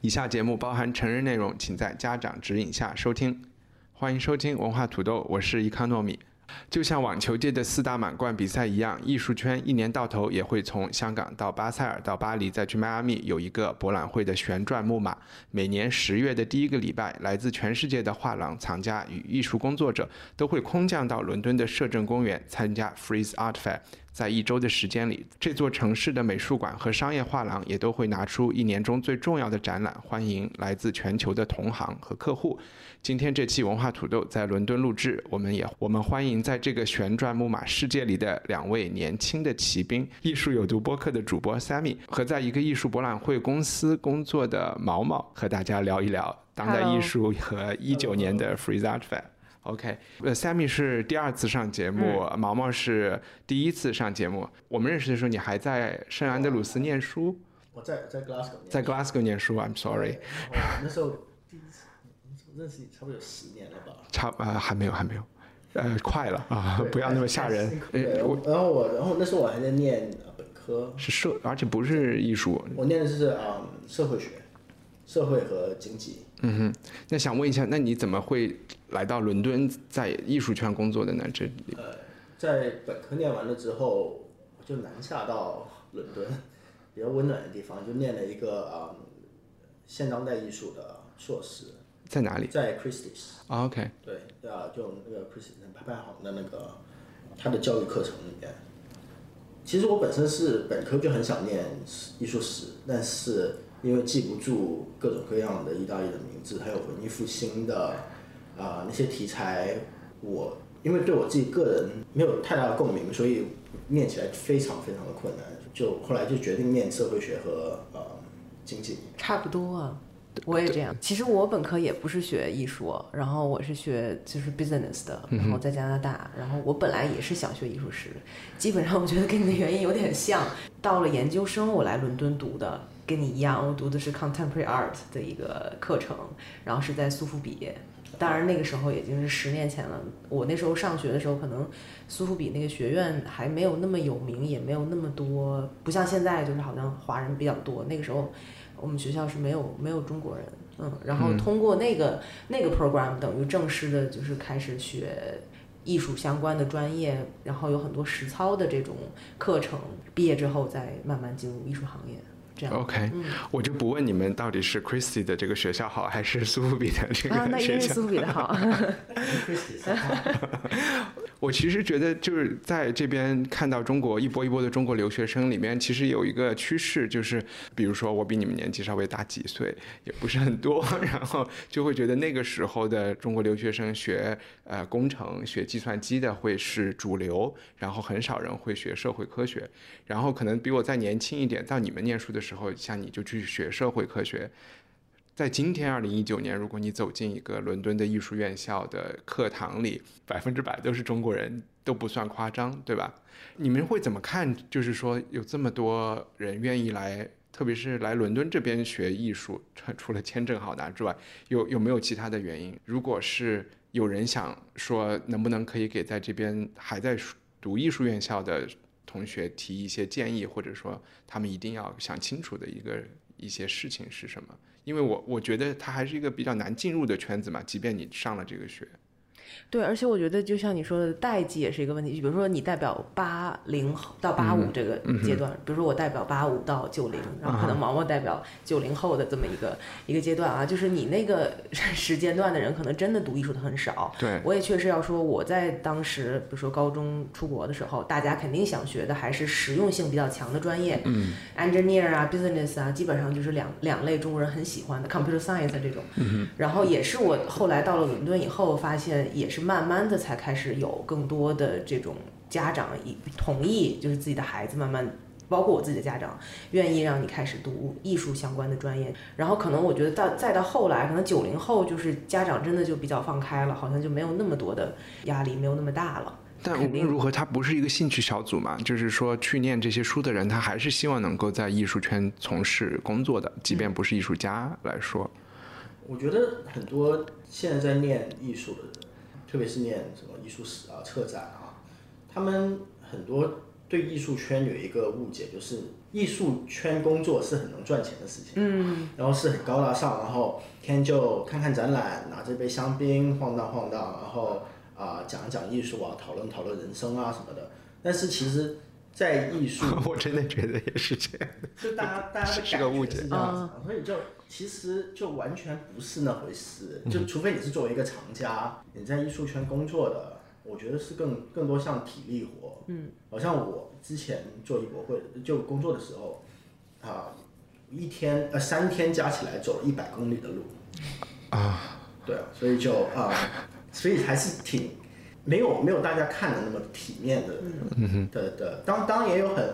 以下节目包含成人内容，请在家长指引下收听。欢迎收听文化土豆，我是伊康糯米。就像网球界的四大满贯比赛一样，艺术圈一年到头也会从香港到巴塞尔到巴黎，再去迈阿密，有一个博览会的旋转木马。每年十月的第一个礼拜，来自全世界的画廊、藏家与艺术工作者都会空降到伦敦的摄政公园参加 Freeze Art Fair。在一周的时间里，这座城市的美术馆和商业画廊也都会拿出一年中最重要的展览，欢迎来自全球的同行和客户。今天这期文化土豆在伦敦录制，我们也我们欢迎在这个旋转木马世界里的两位年轻的骑兵——艺术有毒播客的主播 Sammy 和在一个艺术博览会公司工作的毛毛，和大家聊一聊当代艺术和一九年的 Free Art Fair。OK，呃，Sammy 是第二次上节目，毛毛是第一次上节目。我们认识的时候，你还在圣安德鲁斯念书，我在在 Glasgow，在 Glasgow 念书。I'm sorry，那时候认识你，差不多有十年了吧？差呃还没有还没有，呃快了啊，不要那么吓人。呃，我然后我然后那时候我还在念呃本科，是社，而且不是艺术。我念的是啊、嗯社会学，社会和经济。嗯哼，那想问一下，那你怎么会来到伦敦，在艺术圈工作的呢？这里呃，在本科念完了之后，我就南下到伦敦比较温暖的地方，就念了一个啊、嗯现当代艺术的硕士，在哪里、在 Christie's。啊 OK，对，啊，就那个 Christie's 拍拍行的那个他的教育课程里面。其实我本身是本科就很想念艺术史，但是因为记不住各种各样的意大利的名字，还有文艺复兴的啊、那些题材，我因为对我自己个人没有太大的共鸣，所以念起来非常非常的困难。就后来就决定念社会学和呃经济。差不多啊，我也这样。其实我本科也不是学艺术，然后我是学就是 business 的，然后在加拿大，然后我本来也是想学艺术史，基本上我觉得跟你的原因有点像。到了研究生，我来伦敦读的，跟你一样，我读的是 contemporary art 的一个课程，然后是在苏富比。当然那个时候已经是十年前了，我那时候上学的时候，可能苏富比那个学院还没有那么有名，也没有那么多，不像现在就是好像华人比较多。那个时候我们学校是没有没有中国人，嗯，然后通过那个、那个 program 等于正式的就是开始学艺术相关的专业，然后有很多实操的这种课程，毕业之后再慢慢进入艺术行业，这样。OK，、我就不问你们到底是 Christie 的这个学校好，还是苏富比的这个学校。一定是苏富比的好。我其实觉得就是在这边看到中国一波一波的中国留学生里面，其实有一个趋势，就是比如说我比你们年纪稍微大几岁，也不是很多，然后就会觉得那个时候的中国留学生学呃工程、学计算机的会是主流，然后很少人会学社会科学，然后可能比我再年轻一点，到你们念书的时候，像你就去学社会科学，在今天二零一九年，如果你走进一个伦敦的艺术院校的课堂里，百分之百都是中国人，都不算夸张，对吧？你们会怎么看？就是说有这么多人愿意来，特别是来伦敦这边学艺术，除了签证好拿之外，有有没有其他的原因？如果是有人想说，能不能可以给在这边还在读艺术院校的同学提一些建议，或者说他们一定要想清楚的一个一些事情是什么？因为我我觉得它还是一个比较难进入的圈子嘛，即便你上了这个学。对，而且我觉得就像你说的，代际也是一个问题。就比如说你代表八零到八五这个阶段，比如说我代表八五到九零，然后可能毛毛代表九零后的这么一个一个阶段啊，就是你那个 时间段的人，可能真的读艺术的很少。对，我也确实要说，我在当时，比如说高中出国的时候，大家肯定想学的还是实用性比较强的专业，嗯，engineer 啊，business 啊，基本上就是两两类中国人很喜欢的 computer science 这种。然后也是我后来到了伦敦以后，发现也是慢慢的才开始有更多的这种家长一同意，就是自己的孩子慢慢包括我自己的家长，愿意让你开始读艺术相关的专业。然后可能我觉得到再到后来，可能九零后就是家长真的就比较放开了，好像就没有那么多的压力，没有那么大了。但无论如何，他不是一个兴趣小组嘛，就是说去念这些书的人，他还是希望能够在艺术圈从事工作的，即便不是艺术家来说。我觉得很多现在在念艺术的人，特别是念什么艺术史啊、策展啊，他们很多对艺术圈有一个误解，就是艺术圈工作是很能赚钱的事情，嗯，然后是很高大上，然后天就看看展览，拿着杯香槟晃荡晃荡，然后。啊，讲一讲艺术啊，讨论讨论人生啊什么的。但是其实，在艺术，我真的觉得也是这样。就大家大家的感觉是这样子，所以就其实就完全不是那回事。就除非你是作为一个藏家，你在艺术圈工作的，我觉得是更更多像体力活。嗯，好像我之前做艺博会就工作的时候，啊，一天呃三天加起来走了一百公里的路。啊，对啊，所以就啊。所以还是挺没有没有大家看的那么体面的的的，当当然也有很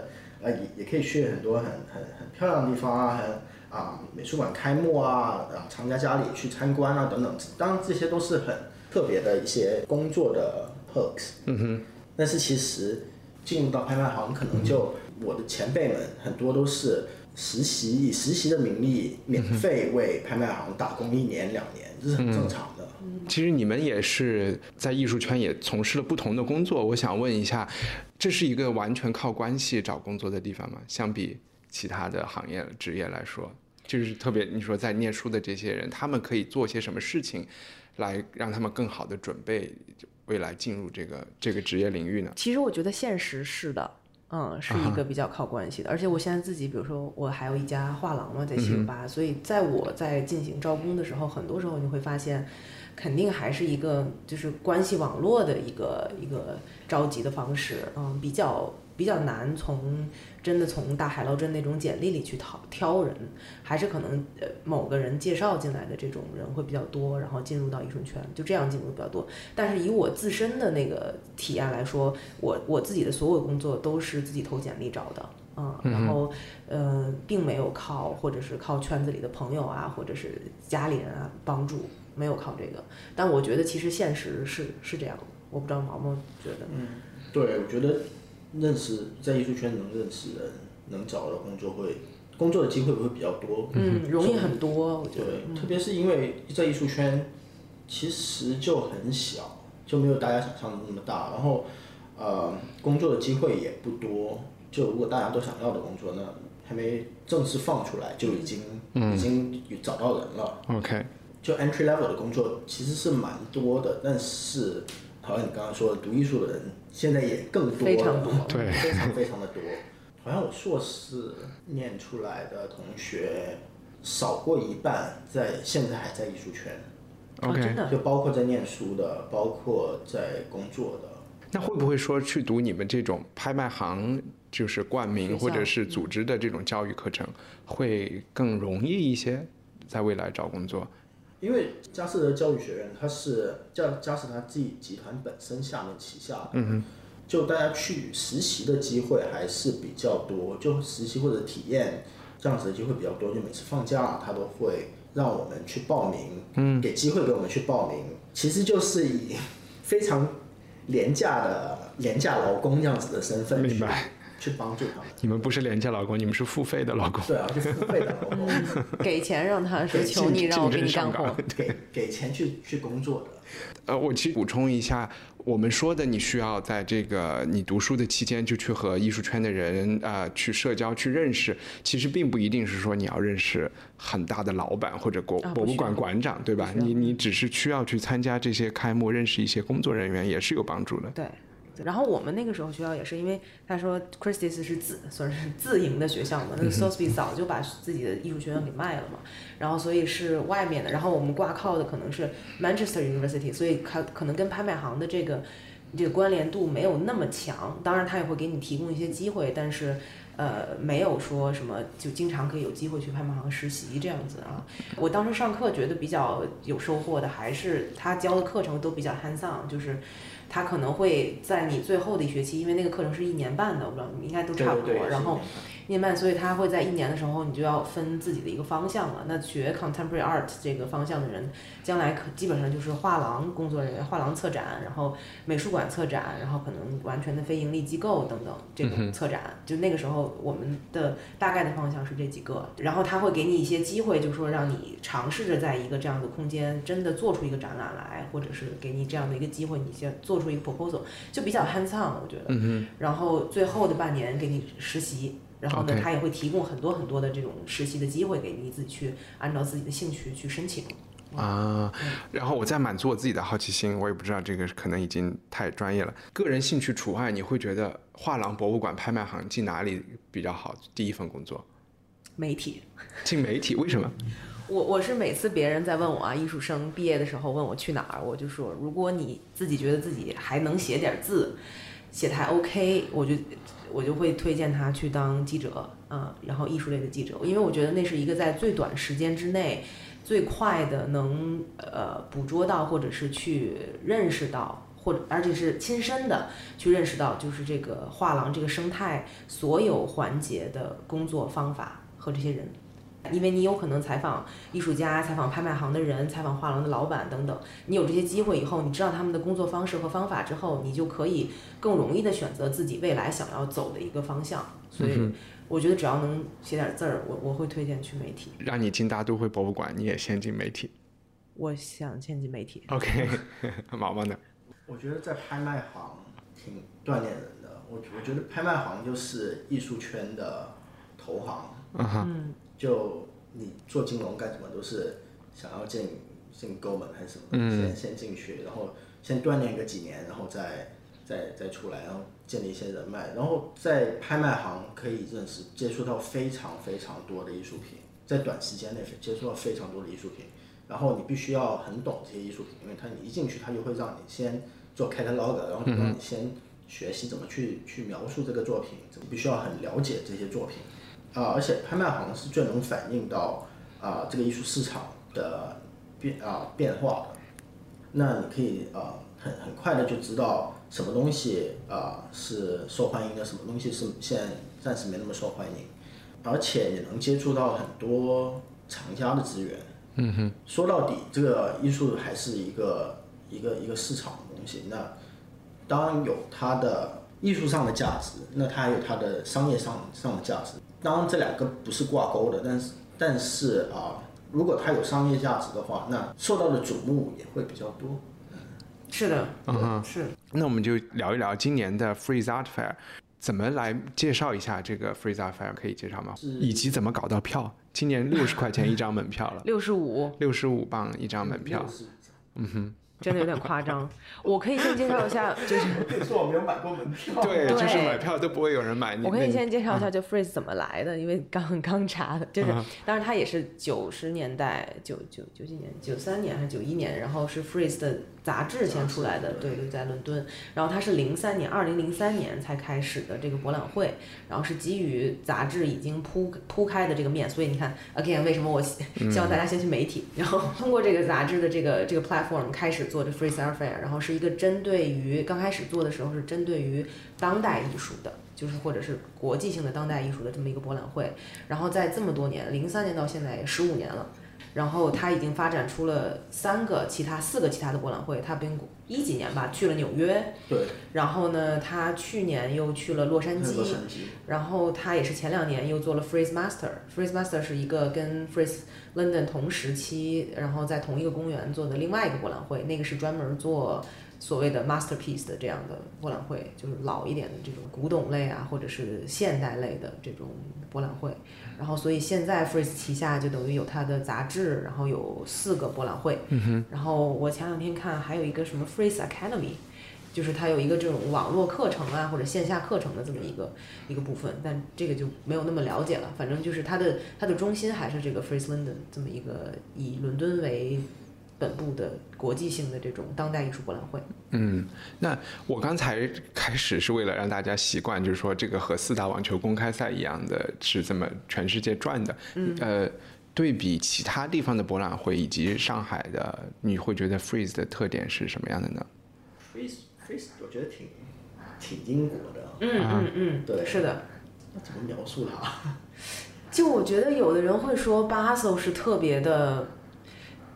呃也也可以去很多很很很漂亮的地方啊，很啊美术馆开幕啊，啊藏家家里去参观啊等等，当然这些都是很特别的一些工作的 perks。嗯哼。但是其实进入到拍卖行，可能就我的前辈们很多都是实习，以实习的名义免费为拍卖行打工一年两年，这是很正常。其实你们也是在艺术圈也从事了不同的工作，我想问一下，这是一个完全靠关系找工作的地方吗？相比其他的行业职业来说，就是特别你说在念书的这些人，他们可以做些什么事情，来让他们更好的准备未来进入这个这个职业领域呢？其实我觉得现实是的，嗯，是一个比较靠关系的。而且我现在自己，比如说我还有一家画廊嘛，在七九八，所以在我在进行招工的时候，很多时候你会发现。肯定还是一个就是关系网络的一个一个召集的方式，嗯，比较比较难从真的从大海捞针那种简历里去挑挑人，还是可能呃某个人介绍进来的这种人会比较多，然后进入到艺术圈就这样进入比较多。但是以我自身的那个体验来说，我我自己的所有工作都是自己投简历找的，嗯，然后呃并没有靠或者是靠圈子里的朋友啊，或者是家里人啊帮助。没有靠这个，但我觉得其实现实是是这样，我不知道毛毛觉得。嗯，对，我觉得认识在艺术圈能认识人，能找到工作会工作的机会会比较多。嗯，容易很多，我觉得。对，特别是因为在艺术圈其实就很小，就没有大家想象的那么大，然后呃，工作的机会也不多。就如果大家都想要的工作，那还没正式放出来就已经已经找到人了。OK。就 entry level 的工作其实是蛮多的，但是好像你刚刚说的读艺术的人现在也更多，非常多，对，非常非常的多。好像我硕士念出来的同学少过一半，在现在还在艺术圈。OK，真的就包括在念书的，包括在工作的。那会不会说去读你们这种拍卖行就是冠名或者是组织的这种教育课程会更容易一些，在未来找工作？因为佳士得教育学院，它是叫佳士得自己集团本身下面旗下的，嗯就大家去实习的机会还是比较多，就实习或者体验这样子的机会比较多，就每次放假他都会让我们去报名，嗯，给机会给我们去报名，其实就是以 非常廉价的廉价劳工这样子的身份去。去帮助他们。你们不是廉价劳工，你们是付费的劳工。对啊，是付费的劳工。给钱让他说求你让我 给你干活。给给钱去去工作的。呃，我其实补充一下，我们说的你需要在这个你读书的期间就去和艺术圈的人啊去社交去认识，其实并不一定是说你要认识很大的老板或者国博物馆馆长，对吧？你你只是需要去参加这些开幕，认识一些工作人员，也是有帮助的。对。然后我们那个时候学校也是，因为他说 Christie's 是自算是自营的学校嘛，那个 Sotheby 早就把自己的艺术学院给卖了嘛，然后所以是外面的，然后我们挂靠的可能是 Manchester University，所以可可能跟拍卖行的这个这个关联度没有那么强，当然他也会给你提供一些机会，但是呃没有说什么就经常可以有机会去拍卖行实习这样子啊。我当时上课觉得比较有收获的还是他教的课程都比较 hands on，就是。他可能会在你最后的一学期，因为那个课程是一年半的，我不知道你们应该都差不多。对对对然后一年半，所以他会在一年的时候，你就要分自己的一个方向了。那学 contemporary art 这个方向的人，将来可基本上就是画廊工作人员、画廊策展，然后美术馆策展，然后可能完全的非盈利机构等等这种策展。就那个时候，我们的大概的方向是这几个。然后他会给你一些机会，就是说让你尝试着在一个这样的空间真的做出一个展览来，或者是给你这样的一个机会，你先做出一个 proposal，就比较 hands on，我觉得。嗯然后最后的半年给你实习，然后呢他也会提供很多很多的这种实习的机会给你自己去按照自己的兴趣去申请。啊，然后我再满足我自己的好奇心，我也不知道这个可能已经太专业了。个人兴趣除外，你会觉得画廊、博物馆、拍卖行进哪里比较好？第一份工作媒体，进媒体，为什么？我我是每次别人在问我啊，艺术生毕业的时候问我去哪儿，我就说，如果你自己觉得自己还能写点字，写的还 OK，我就我就会推荐他去当记者，啊、然后艺术类的记者，因为我觉得那是一个在最短时间之内最快的能呃捕捉到或者是去认识到。或者，而且是亲身的去认识到，就是这个画廊这个生态所有环节的工作方法和这些人，因为你有可能采访艺术家、采访拍卖行的人、采访画廊的老板等等，你有这些机会以后，你知道他们的工作方式和方法之后，你就可以更容易的选择自己未来想要走的一个方向。所以，我觉得只要能写点字儿，我我会推荐去媒体。让你进大都会博物馆，你也先进媒体。我想先进媒体。OK，毛毛呢？我觉得在拍卖行挺锻炼人的。我我觉得拍卖行就是艺术圈的投行。嗯哼，嗯，就你做金融干什么都是想要进进 Goldman 还是什么，嗯先先进去，然后先锻炼个几年，然后再再再出来，然后建立一些人脉，然后在拍卖行可以认识接触到非常非常多的艺术品，在短时间内接触到非常多的艺术品，然后你必须要很懂这些艺术品，因为他你一进去，他就会让你先做 catalog，然后让你先学习怎么去去描述这个作品，你必须要很了解这些作品。啊、而且拍卖行是最能反映到啊、这个艺术市场的变啊、变化的。那你可以啊、很很快的就知道什么东西啊、是受欢迎的，什么东西是现在暂时没那么受欢迎，而且也能接触到很多藏家的资源。嗯哼，说到底，这个艺术还是一个一个一个市场的东西。那当然有它的艺术上的价值，那它还有它的商业上上的价值。当然，这两个不是挂钩的，但是但是啊、如果它有商业价值的话，那受到的瞩目也会比较多。是的，嗯哼。是。那我们就聊一聊今年的 Freeze Art Fair，怎么来介绍一下这个 Freeze Art Fair？可以介绍吗？以及怎么搞到票？今年六十块钱一张门票了，六十五，六十五磅一张门票。真的有点夸张。我可以先介绍一下，就是别说我没有买过门票。对，对就是买票都不会有人买。我可以先介绍一下，就 Freeze 怎么来的，因为刚刚查的，就是嗯，当然它也是九十年代，九九九几年，九三年还是九一年，然后是 Freeze 的杂志先出来的，对对，在伦敦，然后它是零三年，二零零三年才开始的这个博览会，然后是基于杂志已经铺铺开的这个面，所以你看，again，为什么我希希望大家先去媒体，然后通过这个杂志的这个这个 platform 开始做的 Freeze Art Fair，然后是一个针对于刚开始做的时候是针对于当代艺术的。就是或者是国际性的当代艺术的这么一个博览会，然后在这么多年，零三年到现在也十五年了，然后他已经发展出了三个其他四个其他的博览会，他并一几年吧去了纽约，对，然后呢，他去年又去了洛杉矶，洛杉矶。然后他也是前两年又做了 Freeze Master。Freeze Master 是一个跟 Freeze London 同时期，然后在同一个公园做的另外一个博览会，那个是专门做所谓的 masterpiece 的这样的博览会，就是老一点的这种古董类啊，或者是现代类的这种博览会。然后，所以现在 Freeze 旗下就等于有它的杂志，然后有四个博览会。然后我前两天看还有一个什么 Freeze Academy。就是它有一个这种网络课程啊，或者线下课程的这么一个一个部分，但这个就没有那么了解了。反正就是它的它的中心还是这个 Freeze London 这么一个以伦敦为本部的国际性的这种当代艺术博览会。嗯，那我刚才开始是为了让大家习惯，就是说这个和四大网球公开赛一样的，是这么全世界转的。嗯，呃，对比其他地方的博览会以及上海的，你会觉得 Freeze 的特点是什么样的呢？Freeze Freeze 我觉得挺挺英国的，嗯嗯嗯，对是的。那怎么描述它？就我觉得有的人会说 Basel 是特别的，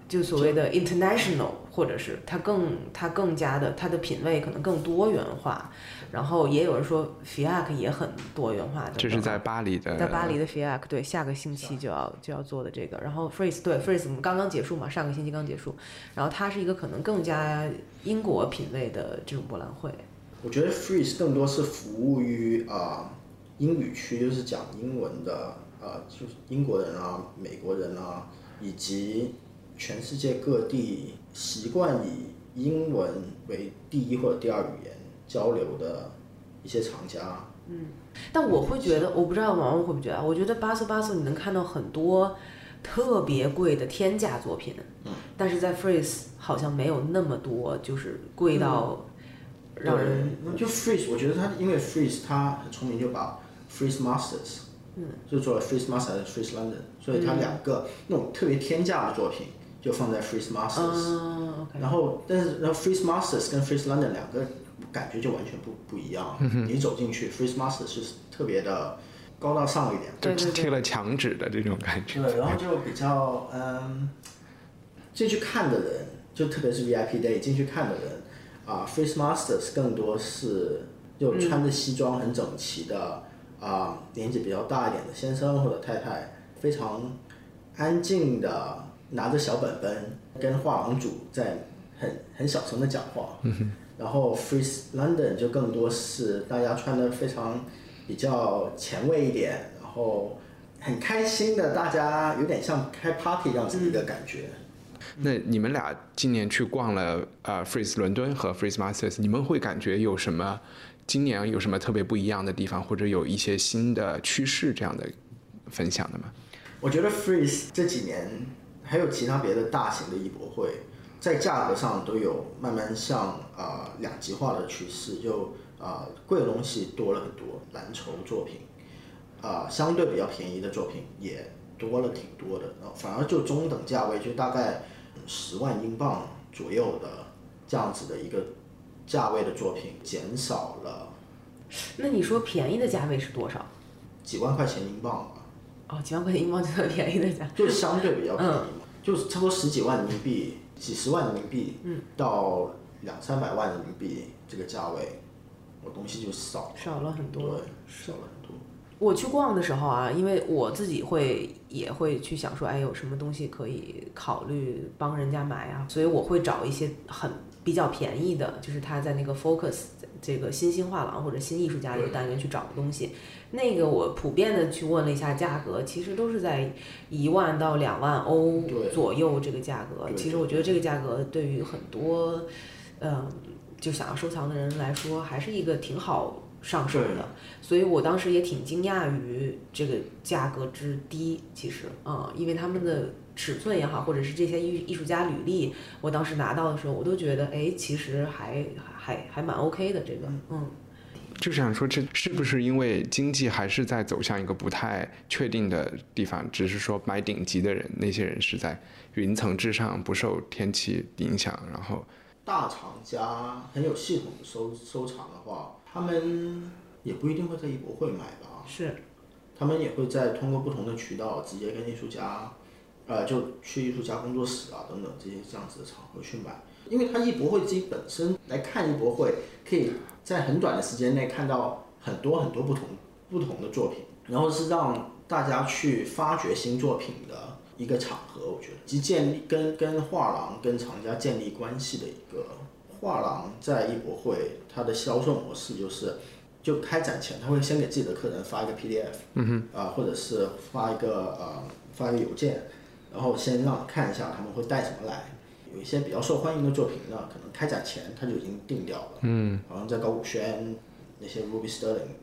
就所谓的 international，或者是它更它更加的它的品味可能更多元化，然后也有人说 FIAC 也很多元化等等。这是在巴黎的，在巴黎的 FIAC 对，下个星期就要就要做的这个，然后 Freeze 对 Freeze 我们刚刚结束嘛，上个星期刚结束，然后它是一个可能更加英国品味的这种博览会。我觉得 Freeze 更多是服务于啊、英语区，就是讲英文的啊、就是英国人啊、美国人啊，以及全世界各地习惯以英文为第一或者第二语言交流的一些厂家。嗯。但我会觉得，我不知道王王会不会觉得啊，我觉得巴斯巴斯你能看到很多特别贵的天价作品，嗯。但是在 Freeze 好像没有那么多，就是贵到让人对就 Freeze，我觉得他因为 Freeze 他很聪明，就把 Freeze Masters，嗯，就做了 Freeze Masters 和 Freeze London，所以他两个那种特别天价的作品就放在 Freeze Masters，、嗯，OK，然后但是然后 Freeze Masters 跟 Freeze London 两个感觉就完全不不一样，你走进去 Freeze Masters 是特别的高大上一点，对贴了墙纸的这种感觉。对，然后就比较嗯，进去看的人，就特别是 VIP day 进去看的人啊、freesmasters 更多是就穿着西装很整齐的啊、年纪比较大一点的先生或者太太，非常安静的拿着小本本跟画廊主在很很小声的讲话。然后 Freeze London 就更多是大家穿的非常比较前卫一点，然后很开心的，大家有点像开 party 这样子的一个感觉。那你们俩今年去逛了呃 Freeze 伦敦和 Freeze Masters，你们会感觉有什么今年有什么特别不一样的地方，或者有一些新的趋势这样的分享的吗？我觉得 Freeze 这几年还有其他别的大型的艺博会，在价格上都有慢慢向啊、呃两极化的趋势，就啊、呃贵的东西多了很多，蓝筹作品啊、相对比较便宜的作品也多了挺多的，然后反而就中等价位就大概十万英镑左右的这样子的一个价位的作品减少了那你说便宜的价位是多少？几万块钱英镑吧。哦，几万块钱英镑就算便宜的价。就相对比较便宜嘛，就是差不多十几万人民币、几十万人民币，嗯到两三百万人民币这个价位，我东西就少了，少了很多对。，少了很多。我去逛的时候啊，因为我自己会也会去想说，哎，有什么东西可以考虑帮人家买啊，所以我会找一些很比较便宜的，就是他在那个 Focus 这个新兴画廊或者新艺术家这个单元去找的东西。那个我普遍的去问了一下价格，其实都是在一万到两万欧左右这个价格。其实我觉得这个价格对于很多，嗯，就想要收藏的人来说，还是一个挺好上手的。所以我当时也挺惊讶于这个价格之低，其实，嗯，因为他们的尺寸也好，或者是这些艺艺术家履历，我当时拿到的时候，我都觉得，哎，其实还还还蛮 OK 的，这个，嗯，就想说，这是不是因为经济还是在走向一个不太确定的地方？只是说买顶级的人，那些人是在云层之上，不受天气影响。然后，大厂家很有系统的收收藏的话，他们也不一定会在艺博会买吧，是，他们也会在通过不同的渠道直接跟艺术家，呃，就去艺术家工作室啊等等这些这样子的场合去买，因为他艺博会自己本身来看艺博会，可以在很短的时间内看到很多很多不同不同的作品，然后是让大家去发掘新作品的一个场合，我觉得，及建立跟跟画廊跟厂家建立关系的一个画廊在艺博会它的销售模式就是。就开展前，他会先给自己的客人发一个 PDF，嗯哼，啊、或者是发一个呃发一个邮件，然后先让你看一下他们会带什么来。有一些比较受欢迎的作品呢，可能开展前他就已经定掉了，嗯，好像在高古轩那些 Ruby Sterling，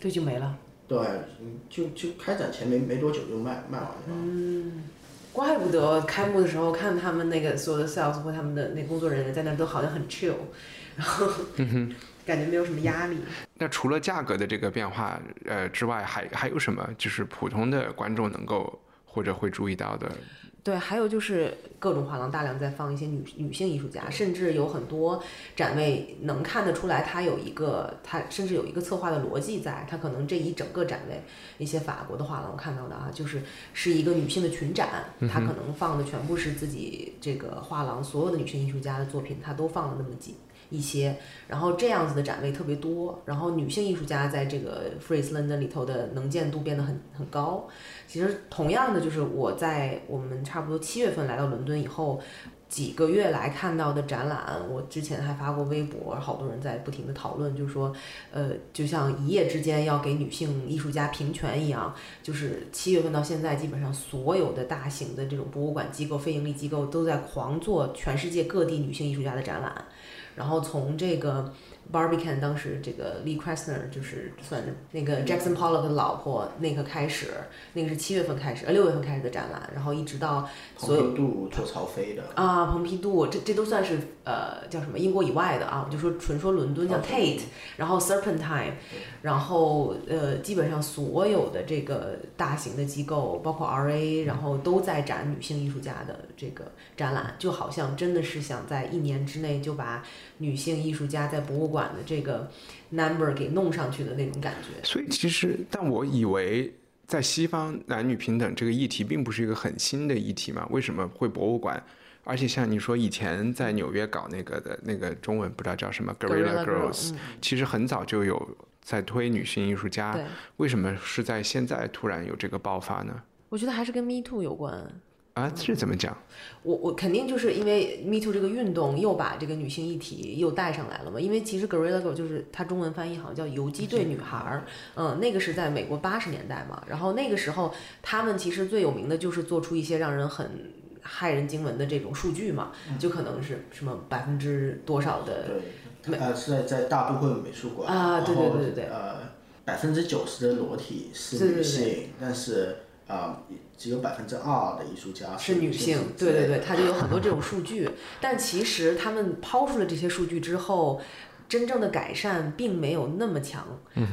对就没了。对，嗯就就开展前没没多久就卖卖完了。嗯怪不得开幕的时候看他们那个所有的 sales 或他们的那工作人员在那都好像很 chill，然后感觉没有什么压力。那除了价格的这个变化呃之外，还还有什么就是普通的观众能够或者会注意到的。对，还有就是各种画廊大量在放一些女女性艺术家，甚至有很多展位能看得出来，它有一个它甚至有一个策划的逻辑在，它可能这一整个展位，一些法国的画廊看到的啊，就是是一个女性的群展，它可能放的全部是自己这个画廊所有的女性艺术家的作品，它都放了那么几。一些，然后这样子的展位特别多，然后女性艺术家在这个 Freeze London 里头的能见度变得很很高。其实同样的，就是我在我们差不多七月份来到伦敦以后，几个月来看到的展览，我之前还发过微博，好多人在不停的讨论，就是说，呃，就像一夜之间要给女性艺术家平权一样，就是七月份到现在，基本上所有的大型的这种博物馆机构、非盈利机构都在狂做全世界各地女性艺术家的展览。然后从这个 Barbican 当时这个 Lee Krasner 就是算是那个 Jackson Pollock 的老婆那个开始，那个是七月份开始，呃六月份开始的展览，然后一直到所有蓬皮杜做曹飞的啊，蓬皮杜这这都算是呃叫什么英国以外的啊，我就说纯说伦敦叫 Tate，然后 Serpentine，然后呃基本上所有的这个大型的机构，包括 RA，然后都在展女性艺术家的这个展览，就好像真的是想在一年之内就把女性艺术家在博物馆的这个 number 给弄上去的那种感觉。所以其实，但我以为在西方男女平等这个议题并不是一个很新的议题嘛？为什么会博物馆？而且像你说以前在纽约搞那个的那个中文不知道叫什么 Guerrilla Girls，其实很早就有在推女性艺术家。为什么是在现在突然有这个爆发呢？我觉得还是跟 Me Too 有关。啊，这怎么讲？我我肯定就是因为 Me Too 这个运动又把这个女性议题又带上来了嘛。因为其实 Guerrilla Girl 就是它中文翻译好像叫游击队女孩儿，嗯，那个是在美国八十年代嘛。然后那个时候他们其实最有名的就是做出一些让人很骇人惊闻的这种数据嘛，就可能是什么百分之多少的，对，呃是在在大都会美术馆啊，对对对对对，呃百分之九十的裸体是女性，但是。啊，只有百分之二的艺术家是女性，对对对，他就有很多这种数据。但其实他们抛出了这些数据之后，真正的改善并没有那么强。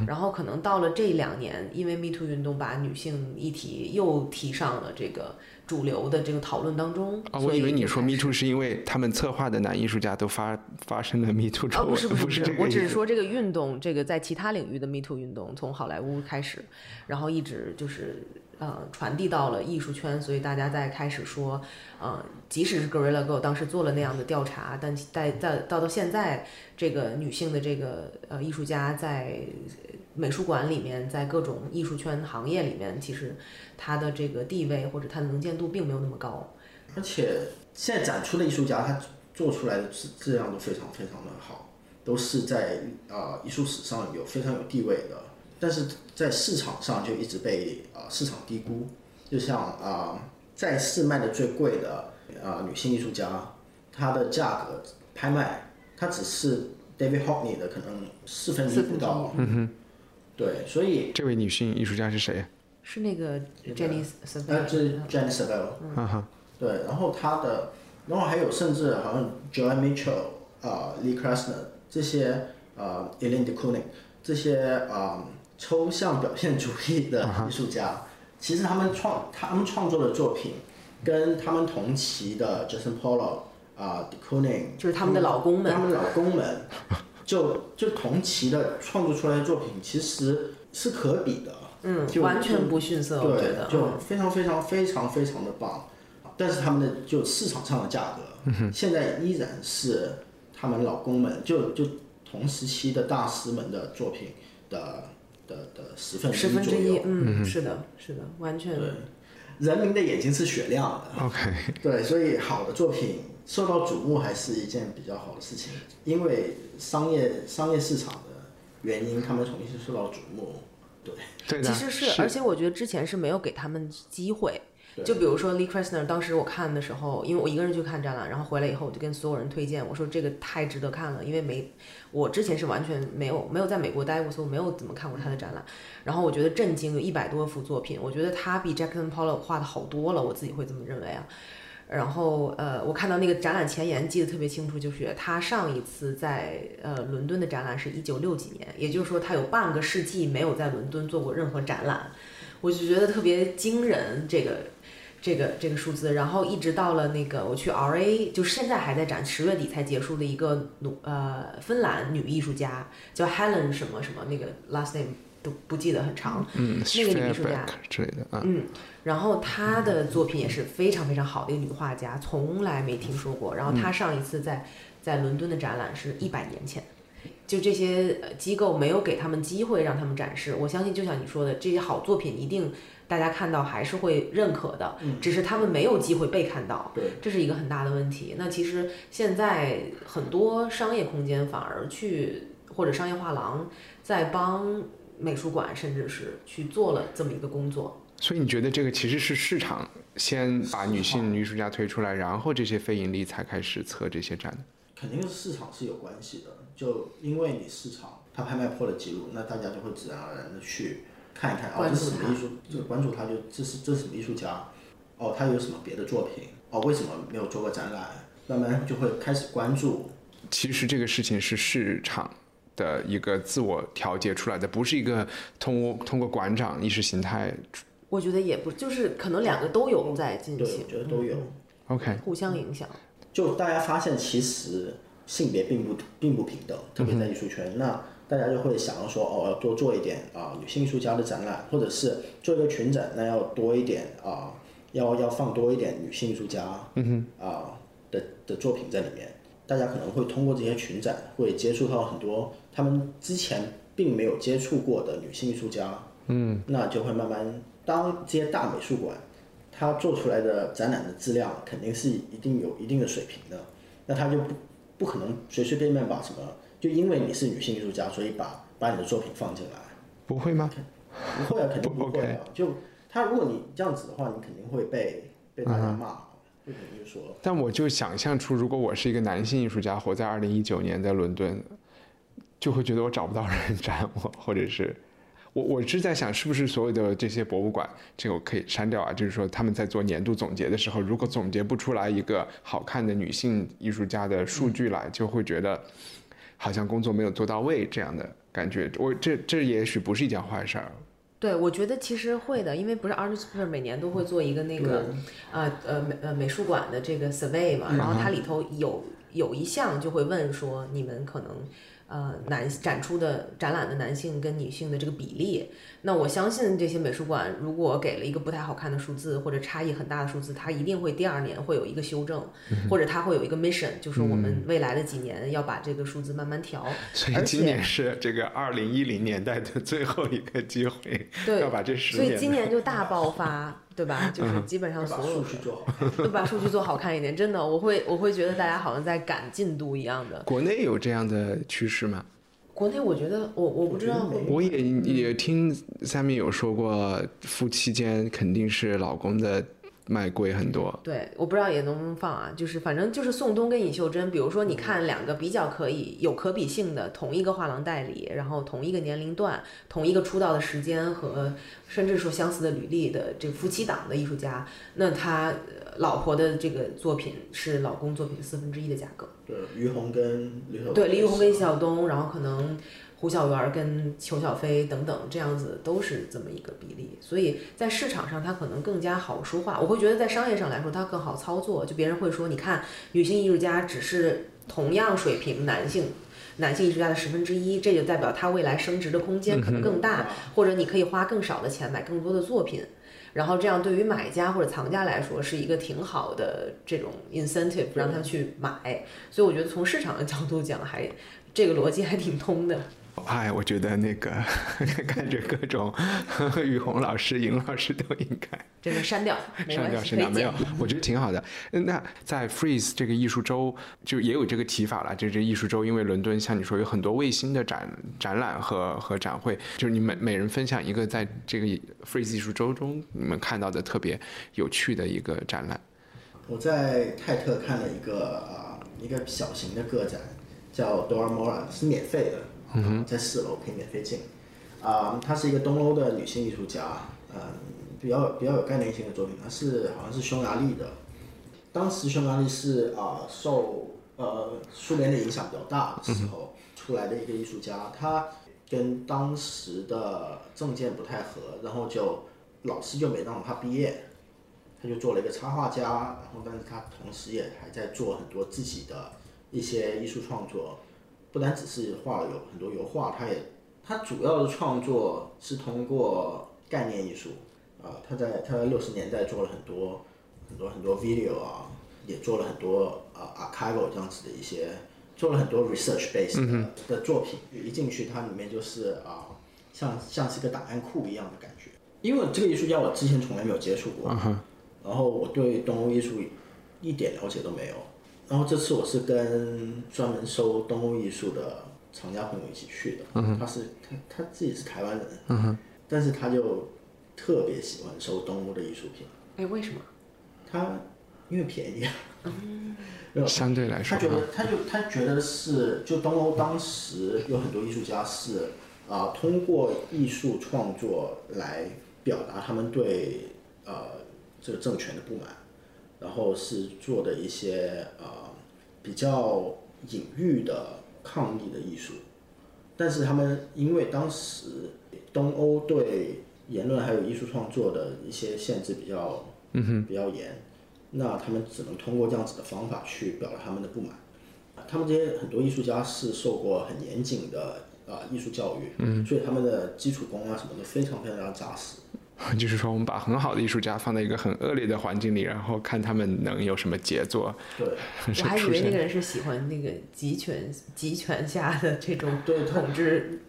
然后可能到了这两年，因为 Me Too 运动把女性议题又提上了这个主流的这个讨论当中。啊，我以为你说 Me Too 是因为他们策划的男艺术家都发发生了 Me Too 丑闻，不是不是不是，我只是说这个运动，这个在其他领域的 Me Too 运动从好莱坞开始，然后一直就是。呃，传递到了艺术圈，所以大家在开始说，呃，即使是 Gorilla Girl 当时做了那样的调查，但在在到到现在，这个女性的这个呃艺术家在美术馆里面，在各种艺术圈行业里面，其实她的这个地位或者她的能见度并没有那么高。而且现在展出的艺术家，他做出来的质质量都非常非常的好，都是在啊艺术史上有非常有地位的。但是在市场上就一直被啊市场低估，就像啊在市卖的最贵的啊女性艺术家，她的价格拍卖，它只是 David Hockney 的可能四分之一不到。嗯哼。对，所以这位女性艺术家是谁？是那个 Jenny Savelle。啊，是 Jenny Savelle。嗯哼。对，然后她的，然后还有甚至好像 Joan Mitchell 啊，Lee Krasner 这些啊，Elaine de Kooning 这些啊。抽象表现主义的艺术家，其实他们创他们创作的作品，跟他们同期的 Jason Pollock 啊 d e c o n i n g 就是他们的老公们，他们老公们，就就同期的创作出来的作品，其实是可比的，嗯，就完全不逊色，我觉得，就非常非常非常非常的棒。但是他们的就市场上的价格，现在依然是他们老公们就就同时期的大师们的作品的。的的十分十分之一，嗯，是的，是的，完全对。人民的眼睛是雪亮的，OK，对，所以好的作品受到瞩目还是一件比较好的事情，因为商业商业市场的原因，他们重新受到瞩目，对，对其实是，而且我觉得之前是没有给他们机会。就比如说 Lee Krasner，当时我看的时候，因为我一个人去看展览，然后回来以后我就跟所有人推荐，我说这个太值得看了，因为没我之前是完全没有没有在美国待过，所以我没有怎么看过他的展览。然后我觉得震惊，有一百多幅作品，我觉得他比 Jackson Pollock 画的好多了，我自己会这么认为啊。然后呃，我看到那个展览前言记得特别清楚，就是他上一次在呃伦敦的展览是一九六几年，也就是说他有半个世纪没有在伦敦做过任何展览。我就觉得特别惊人，这个这个这个数字。然后一直到了那个我去 R A，就是现在还在展，十月底才结束的一个努呃芬兰女艺术家叫 Helen 什么什么，那个 last name 都不记得很长，嗯，那个女艺术家之类的啊，嗯，然后她的作品也是非常非常好的一个女画家，从来没听说过。然后她上一次在在伦敦的展览是一百年前，就这些呃机构没有给他们机会让他们展示。我相信，就像你说的，这些好作品一定大家看到还是会认可的，只是他们没有机会被看到，对，这是一个很大的问题。那其实现在很多商业空间反而去或者商业画廊在帮美术馆，甚至是去做了这么一个工作。所以你觉得这个其实是市场先把女性艺术家推出来，然后这些非盈利才开始测这些展？肯定是市场是有关系的，就因为你市场它拍卖破了记录，那大家就会自然而然的去看一看，哦，这是什么艺术，这个关注他就这是这是什么艺术家，哦，他有什么别的作品，哦，为什么没有做过展览，慢慢就会开始关注，其实这个事情是市场的一个自我调节出来的，不是一个通过通过馆长意识形态。我觉得也不，就是可能两个都有在进对，行我，觉得都有。OK，互相影响。就大家发现其实性别并不并不平等，特别在艺术圈，那大家就会想要说，哦，要多做一点啊、女性艺术家的展览，或者是做一个群展，那要多一点啊、要要放多一点女性艺术家，嗯哼，啊、的的作品在里面。大家可能会通过这些群展，会接触到很多他们之前并没有接触过的女性艺术家，嗯，那就会慢慢，当这些大美术馆它做出来的展览的质量肯定是一定有一定的水平的，那它就不不可能随随便便把什么，就因为你是女性艺术家，所以把把你的作品放进来，不会吗？不会啊，肯定不会啊。就他如果你这样子的话，你肯定会被被大家骂，会肯定就说，但我就想象出，如果我是一个男性艺术家，活在二零一九年在伦敦，就会觉得我找不到人 展我，或者是我我是在想，是不是所有的这些博物馆，这个我可以删掉啊？就是说他们在做年度总结的时候，如果总结不出来一个好看的女性艺术家的数据来，就会觉得好像工作没有做到位这样的感觉。我这这也许不是一件坏事儿。对，我觉得其实会的，因为不是 Art Super 每年都会做一个那个呃呃美呃美术馆的这个 survey 嘛，然后它里头有有一项就会问说你们可能呃男展出的展览的男性跟女性的这个比例，那我相信这些美术馆如果给了一个不太好看的数字或者差异很大的数字，它一定会第二年会有一个修正，或者它会有一个 mission，就是我们未来的几年要把这个数字慢慢调，而 所以今年且是这个二零一零年代的最后一个机会，对要把这十年所。以今年就大爆发，对吧？就是基本上所有数据做好。就把数据做好看一点，真的，我会我会觉得大家好像在赶进度一样的。国内有这样的趋势吗？国内我觉得我我不知道我也也听 Sammy 有说过，夫妻间肯定是老公的卖贵很多。对，我不知道也能不能放啊，就是反正就是宋冬跟尹秀珍，比如说你看两个比较可以有可比性的同一个画廊代理，然后同一个年龄段、同一个出道的时间和甚至说相似的履历的这夫妻档的艺术家，那他老婆的这个作品是老公作品四分之一的价格。对，于红跟李晓对，李宇红跟谢晓东，然后可能胡小媛儿跟裘小飞等等，这样子都是这么一个比例，所以在市场上它可能更加好说话。我会觉得在商业上来说，它更好操作。就别人会说，你看女性艺术家只是同样水平男性。男性艺术家的十分之一，这就代表他未来升值的空间可能更大，或者你可以花更少的钱买更多的作品，然后这样对于买家或者藏家来说是一个挺好的这种 incentive，让他去买。所以我觉得从市场的角度讲还，这个逻辑还挺通的。哎，我觉得那个 看着各种雨虹老师、尹老师都应该这个删掉，删掉删掉，没有。，我觉得挺好的。嗯那在 Freeze 这个艺术周就也有这个提法了，这这艺术周，因为伦敦像你说有很多卫星的展展览和和展会，就是你每每人分享一个在这个 Freeze 艺术周中你们看到的特别有趣的一个展览。我在泰特看了一个啊、一个小型的个展，叫 Dora Mora，是免费的，嗯、在四楼可以免费进。啊、她是一个东欧的女性艺术家，嗯、比较比较有概念性的作品，她是好像是匈牙利的。当时匈牙利是啊、受呃苏联的影响比较大的时候出来的一个艺术家，她跟当时的政见不太合，然后就老师就没让她毕业，她就做了一个插画家，然后但是她同时也还在做很多自己的一些艺术创作，不单只是画了有很多油画，他也他主要的创作是通过概念艺术，啊、他在他在六十年代做了很多很多很多 video 啊，也做了很多啊、archival 这样子的一些，做了很多 research based 的,、的作品，一进去它里面就是啊、像像是个档案库一样的感觉。因为这个艺术家我之前从来没有接触过，然后我对东欧艺术一点了解都没有。然后这次我是跟专门收东欧艺术的厂家朋友一起去的，他是他他自己是台湾人，但是他就特别喜欢收东欧的艺术品，哎，为什么？他因为便宜啊，嗯。相对来说他觉得，他就他觉得是，就东欧当时有很多艺术家是啊、通过艺术创作来表达他们对呃这个政权的不满，然后是做的一些呃比较隐喻的抗议的艺术，但是他们因为当时东欧对言论还有艺术创作的一些限制比较嗯哼比较严，那他们只能通过这样子的方法去表达他们的不满。他们这些很多艺术家是受过很严谨的啊、艺术教育，嗯，所以他们的基础功啊什么的非常非常非常扎实。就是说，我们把很好的艺术家放在一个很恶劣的环境里，然后看他们能有什么杰作。对，我还以为那个人是喜欢那个集权集权下的这种对统治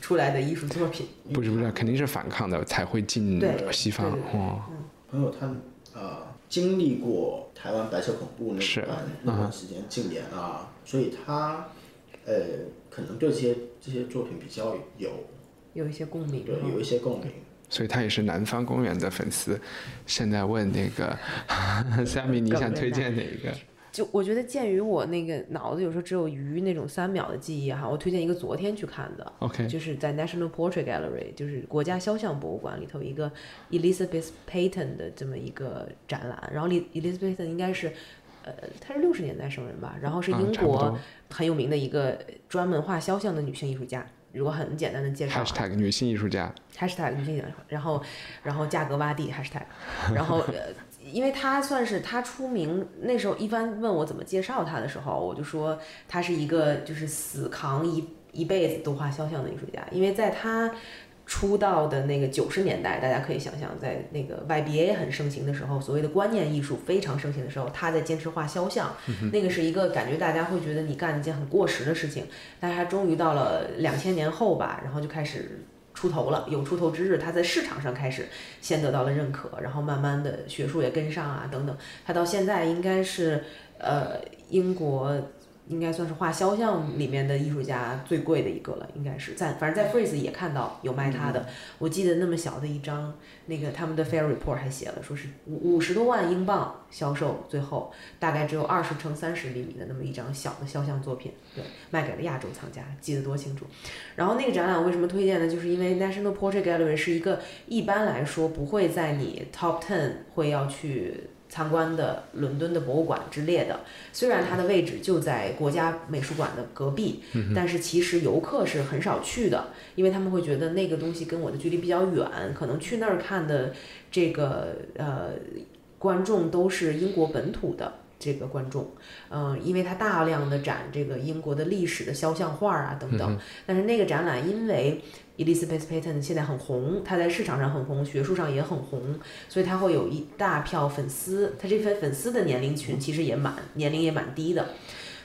出来的艺术作品。不是不是，肯定是反抗的才会进西方哦。朋友他呃经历过台湾白色恐怖那是段那段时间禁言啊，所以他呃可能对这些这些作品比较有有一些共鸣。对有一些共鸣。所以他也是南方公园的粉丝。现在问那个 Sammy，你想推荐哪一个？就我觉得，鉴于我那个脑子有时候只有鱼那种三秒的记忆哈，我推荐一个昨天去看的 OK 就是在 National Portrait Gallery，就是国家肖像博物馆里头一个 Elizabeth Payton 的这么一个展览。然后 Eli- Elizabeth Payton 应该是，呃，她是六十年代生人吧，然后是啊英国很有名的一个专门画肖像的女性艺术家。如果很简单的介绍女性艺术家。hashtag 女性艺术，然后然后价格洼地 hashtag，然后呃，因为他算是他出名那时候，一般问我怎么介绍他的时候，我就说他是一个就是死扛一一辈子都画肖像的艺术家，因为在他。出道的那个九十年代，大家可以想象，在那个 YBA 很盛行的时候，所谓的观念艺术非常盛行的时候，他在坚持画肖像，那个是一个感觉大家会觉得你干一件很过时的事情，但是他终于到了两千年后吧，然后就开始出头了，有出头之日。他在市场上开始先得到了认可，然后慢慢的学术也跟上啊，等等。他到现在应该是呃英国应该算是画肖像里面的艺术家最贵的一个了，应该是在反正在 Freeze 也看到有卖他的。我记得那么小的一张，那个他们的 Fair Report 还写了，说是五五十多万英镑销售，最后大概只有二十乘三十厘米的那么一张小的肖像作品，对，卖给了亚洲藏家，记得多清楚。然后那个展览我为什么推荐呢？就是因为 National Portrait Gallery 是一个一般来说不会在你 Top Ten 会要去参观的伦敦的博物馆之列的。虽然它的位置就在国家美术馆的隔壁，但是其实游客是很少去的，因为他们会觉得那个东西跟我的距离比较远，可能去那儿看的这个呃观众都是英国本土的。这个观众，嗯、因为它大量的展这个英国的历史的肖像画啊等等，但是那个展览因为 Elizabeth Payton 现在很红，她在市场上很红，学术上也很红，所以她会有一大票粉丝。她这份粉丝的年龄群其实也蛮年龄也蛮低的，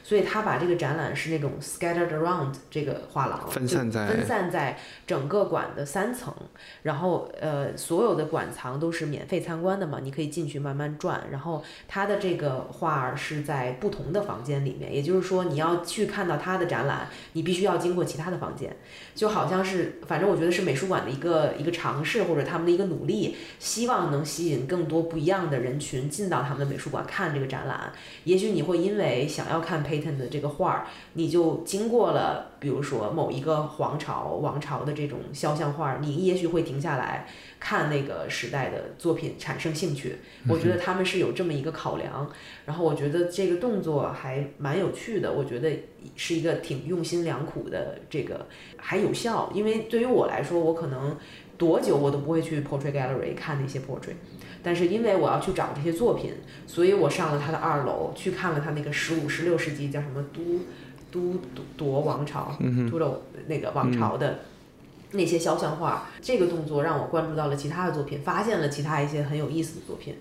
所以他把这个展览是那种 scattered around 这个画廊，分散在分散在整个馆的三层，然后呃所有的馆藏都是免费参观的嘛，你可以进去慢慢转。然后他的这个画儿是在不同的房间里面，也就是说你要去看到他的展览，你必须要经过其他的房间。就好像是，反正我觉得是美术馆的一个一个尝试，或者他们的一个努力，希望能吸引更多不一样的人群进到他们的美术馆看这个展览。也许你会因为想要看这个画儿，你就经过了，比如说某一个皇朝、王朝的这种肖像画儿，你也许会停下来看那个时代的作品，产生兴趣。我觉得他们是有这么一个考量，然后我觉得这个动作还蛮有趣的，我觉得是一个挺用心良苦的这个还有效，因为对于我来说，我可能多久我都不会去 portrait gallery 看那些 portrait，但是因为我要去找这些作品，所以我上了他的二楼去看了他那个十五、十六世纪叫什么都都铎王朝，都铎那个王朝的。那些肖像画，这个动作让我关注到了其他的作品，发现了其他一些很有意思的作品。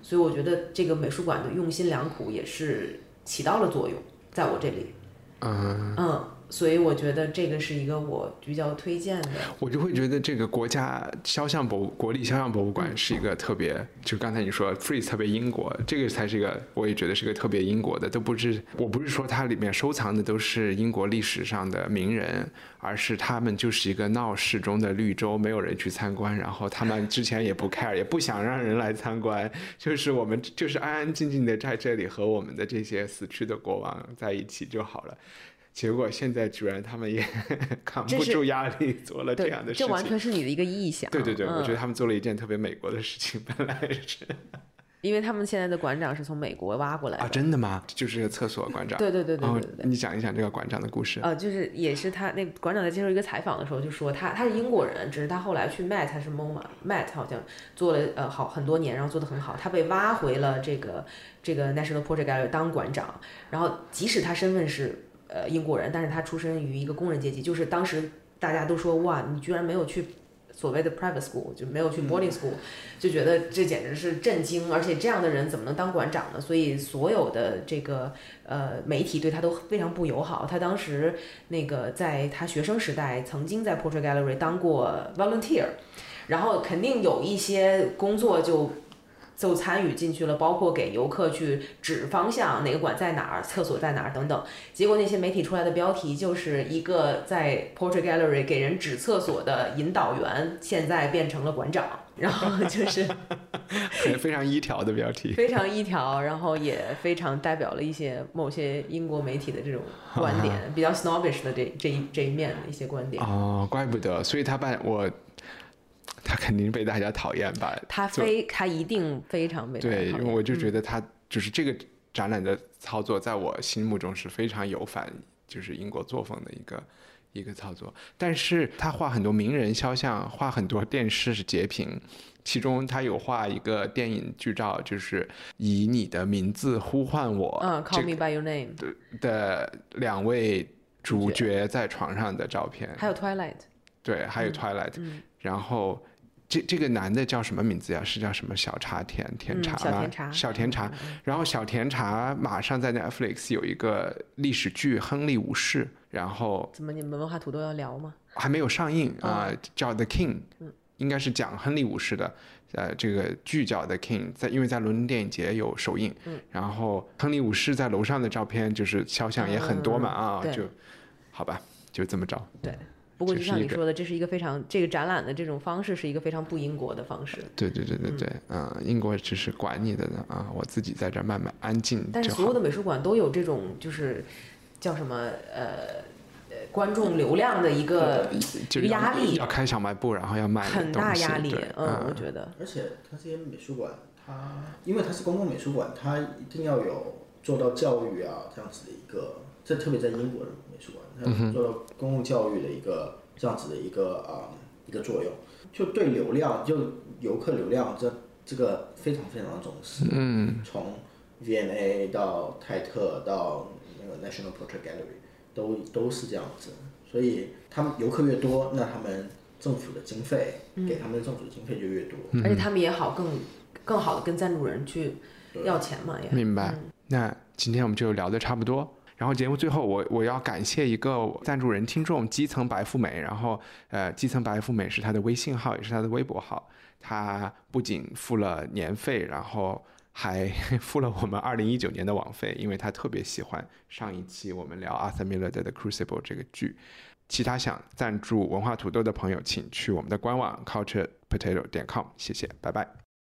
所以我觉得这个美术馆的用心良苦也是起到了作用，在我这里。嗯嗯。所以我觉得这个是一个我比较推荐的。我就会觉得这个国家肖像博物国立肖像博物馆是一个特别，就刚才你说 Freeze 特别英国，这个才是一个，我也觉得是个特别英国的，都不是，我不是说它里面收藏的都是英国历史上的名人，而是他们就是一个闹市中的绿洲，没有人去参观，然后他们之前也不 care，也不想让人来参观，就是我们就是安安静静的在这里和我们的这些死去的国王在一起就好了。结果现在居然他们也 扛不住压力，做了这样的事情。这完全是你的一个臆想。对对对，我觉得他们做了一件特别美国的事情，本来是。因为他们现在的馆长是从美国挖过来的啊，真的吗？就是个厕所馆长。对对对对对对。你讲一讲这个馆长的故事。呃，就是也是他那馆长在接受一个采访的时候就说，他他是英国人，只是他后来去 Met 还是 MoMA，Met 好像做了呃好很多年，然后做的很好，他被挖回了这个这个 National Portrait Gallery 当馆长，然后即使他身份是。呃，英国人，但是他出身于一个工人阶级，就是当时大家都说哇，你居然没有去所谓的 private school，就没有去 boarding school，就觉得这简直是震惊，而且这样的人怎么能当馆长呢？所以所有的这个呃媒体对他都非常不友好。他当时那个在他学生时代曾经在 portrait gallery 当过 volunteer，然后肯定有一些工作就。就参与进去了，包括给游客去指方向，哪个馆在哪儿，厕所在哪儿等等。结果那些媒体出来的标题就是一个在 Portrait Gallery 给人指厕所的引导员，现在变成了馆长，然后就是 非常一条的标题，非常一条，然后也非常代表了一些某些英国媒体的这种观点，比较 snobbish 的这这一这一面的一些观点。哦，怪不得，所以他把我。他肯定被大家讨厌吧？他非他一定非常被对，因为我就觉得他就是这个展览的操作，在我心目中是非常有反，就是英国作风的一个一个操作。但是他画很多名人肖像，画很多电视截屏，其中他有画一个电影剧照，就是以你的名字呼唤我，嗯，Call me by your name 的两位主角在床上的照片，还有 Twilight，对，还有 Twilight，然后。这这个男的叫什么名字呀？是叫什么小茶甜甜茶吗？小甜茶。然后小甜茶马上在 Netflix 有一个历史剧《亨利五世》，然后怎么你们文化土豆要聊吗？还没有上映啊，叫 The King，应该是讲亨利五世的。呃，这个剧叫 The King，在因为在伦敦电影节有首映。嗯然后亨利五世在楼上的照片就是肖像也很多嘛啊，就好吧，就这么着。对。不过就像你说的，这是一个非常这个展览的这种方式是一个非常不英国的方式。对对对对对，嗯，英国只是管你的呢啊，我自己在这慢慢安静。但是所有的美术馆都有这种就是叫什么呃观众流量的一个压力，要开小卖部，然后要卖很大压力。嗯，我觉得。而且它这些美术馆，它因为它是公共美术馆，它一定要有做到教育啊这样子的一个。这特别在英国的美术馆，它做到公共教育的一个这样子的一个啊一个作用，就对流量，就游客流量这这个非常非常的重视。嗯，从 V&A 到泰特到那个 National Portrait Gallery 都都是这样子，所以他们游客越多，那他们政府的经费给他们的政府的经费就越多，而且他们也好更更好的跟赞助人去要钱嘛，也。明白。那今天我们就聊的差不多。然后节目最后，我我要感谢一个赞助人听众基层白富美。然后，呃，基层白富美是他的微信号，也是他的微博号。他不仅付了年费，然后还 付了我们二零一九年的网费，因为他特别喜欢上一期我们聊 Arthur Miller 的《The Crucible》这个剧。其他想赞助文化土豆的朋友，请去我们的官网 culturepotato 点 com。谢谢，拜拜。